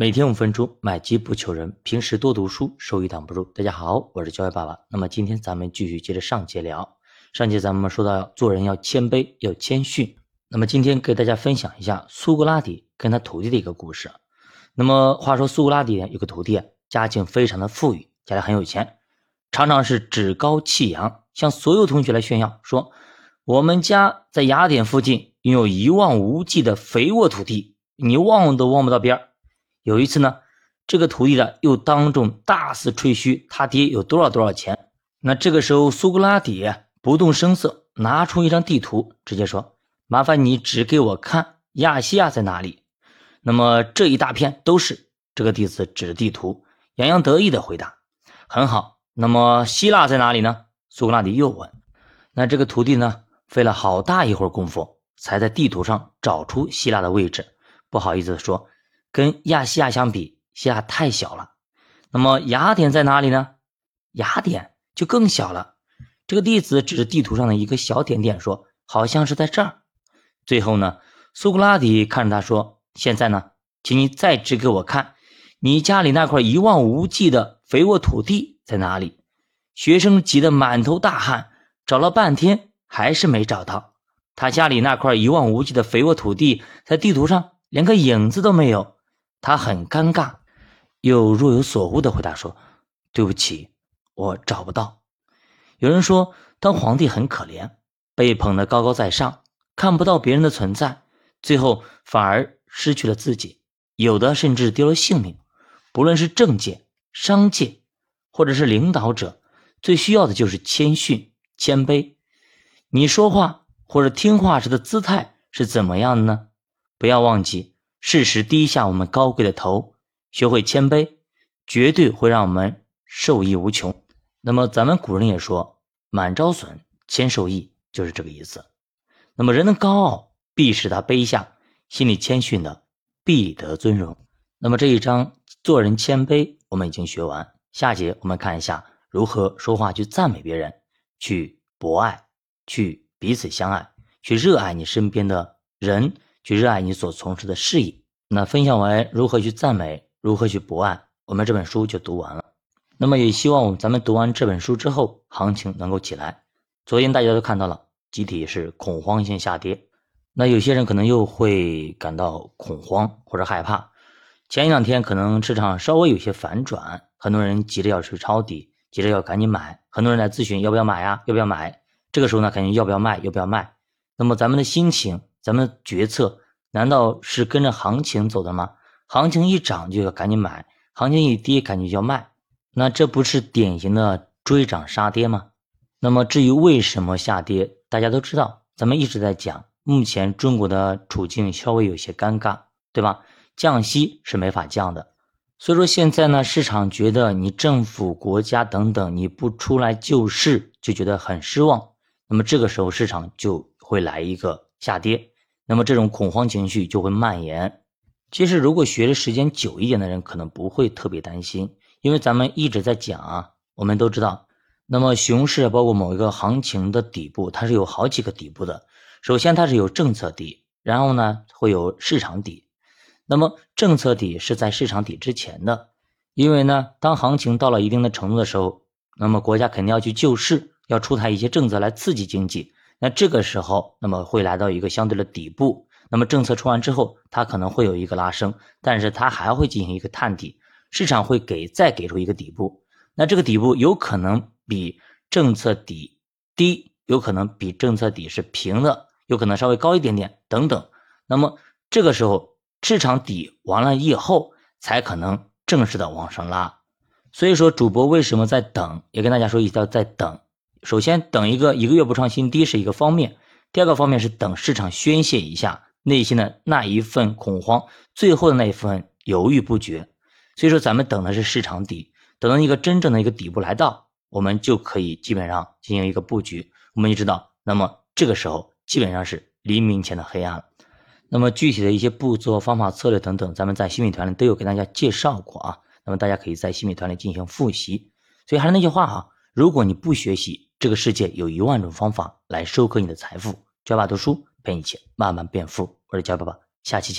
每天五分钟，买机不求人，平时多读书，收益挡不住。大家好，我是教育爸爸。那么今天咱们继续接着上节聊。上节咱们说到做人要谦卑，要谦逊。那么今天给大家分享一下苏格拉底跟他徒弟的一个故事。那么话说苏格拉底有个徒弟，家境非常的富裕，家里很有钱，常常是趾高气扬，向所有同学来炫耀说：“我们家在雅典附近拥有一望无际的肥沃土地，你望都望不到边儿。”有一次呢，这个徒弟呢又当众大肆吹嘘他爹有多少多少钱。那这个时候，苏格拉底不动声色，拿出一张地图，直接说：“麻烦你指给我看，亚细亚在哪里？”那么这一大片都是这个弟子指着地图，洋洋得意的回答：“很好。”那么希腊在哪里呢？苏格拉底又问。那这个徒弟呢，费了好大一会儿功夫，才在地图上找出希腊的位置。不好意思说。跟亚细亚相比，西亚太小了。那么雅典在哪里呢？雅典就更小了。这个弟子指着地图上的一个小点点说：“好像是在这儿。”最后呢，苏格拉底看着他说：“现在呢，请你再指给我看，你家里那块一望无际的肥沃土地在哪里？”学生急得满头大汗，找了半天还是没找到。他家里那块一望无际的肥沃土地在地图上连个影子都没有。他很尴尬，又若有所悟的回答说：“对不起，我找不到。”有人说，当皇帝很可怜，被捧得高高在上，看不到别人的存在，最后反而失去了自己，有的甚至丢了性命。不论是政界、商界，或者是领导者，最需要的就是谦逊、谦卑。你说话或者听话时的姿态是怎么样的呢？不要忘记。适时低下我们高贵的头，学会谦卑，绝对会让我们受益无穷。那么咱们古人也说“满招损，谦受益”，就是这个意思。那么人的高傲必使他卑下，心里谦逊的必得尊荣。那么这一章做人谦卑，我们已经学完。下节我们看一下如何说话去赞美别人，去博爱，去彼此相爱，去热爱你身边的人。去热爱你所从事的事业。那分享完如何去赞美，如何去博爱，我们这本书就读完了。那么也希望咱们读完这本书之后，行情能够起来。昨天大家都看到了，集体是恐慌性下跌。那有些人可能又会感到恐慌或者害怕。前一两天可能市场稍微有些反转，很多人急着要去抄底，急着要赶紧买。很多人来咨询要不要买呀？要不要买？这个时候呢，肯定要不要卖？要不要卖？那么咱们的心情。咱们决策难道是跟着行情走的吗？行情一涨就要赶紧买，行情一跌赶紧就要卖，那这不是典型的追涨杀跌吗？那么至于为什么下跌，大家都知道，咱们一直在讲，目前中国的处境稍微有些尴尬，对吧？降息是没法降的，所以说现在呢，市场觉得你政府、国家等等你不出来救市，就觉得很失望，那么这个时候市场就会来一个下跌。那么这种恐慌情绪就会蔓延。其实，如果学的时间久一点的人，可能不会特别担心，因为咱们一直在讲啊，我们都知道，那么熊市包括某一个行情的底部，它是有好几个底部的。首先，它是有政策底，然后呢会有市场底。那么政策底是在市场底之前的，因为呢，当行情到了一定的程度的时候，那么国家肯定要去救市，要出台一些政策来刺激经济。那这个时候，那么会来到一个相对的底部。那么政策出完之后，它可能会有一个拉升，但是它还会进行一个探底，市场会给再给出一个底部。那这个底部有可能比政策底低，有可能比政策底是平的，有可能稍微高一点点等等。那么这个时候市场底完了以后，才可能正式的往上拉。所以说，主播为什么在等？也跟大家说一下，在等。首先，等一个一个月不创新低是一个方面，第二个方面是等市场宣泄一下内心的那一份恐慌，最后的那一份犹豫不决。所以说，咱们等的是市场底，等到一个真正的一个底部来到，我们就可以基本上进行一个布局。我们就知道，那么这个时候基本上是黎明前的黑暗了。那么具体的一些步骤、方法、策略等等，咱们在新米团里都有给大家介绍过啊。那么大家可以在新米团里进行复习。所以还是那句话哈，如果你不学习，这个世界有一万种方法来收割你的财富，教爸读书陪你一起慢慢变富。我是教爸爸，下期见。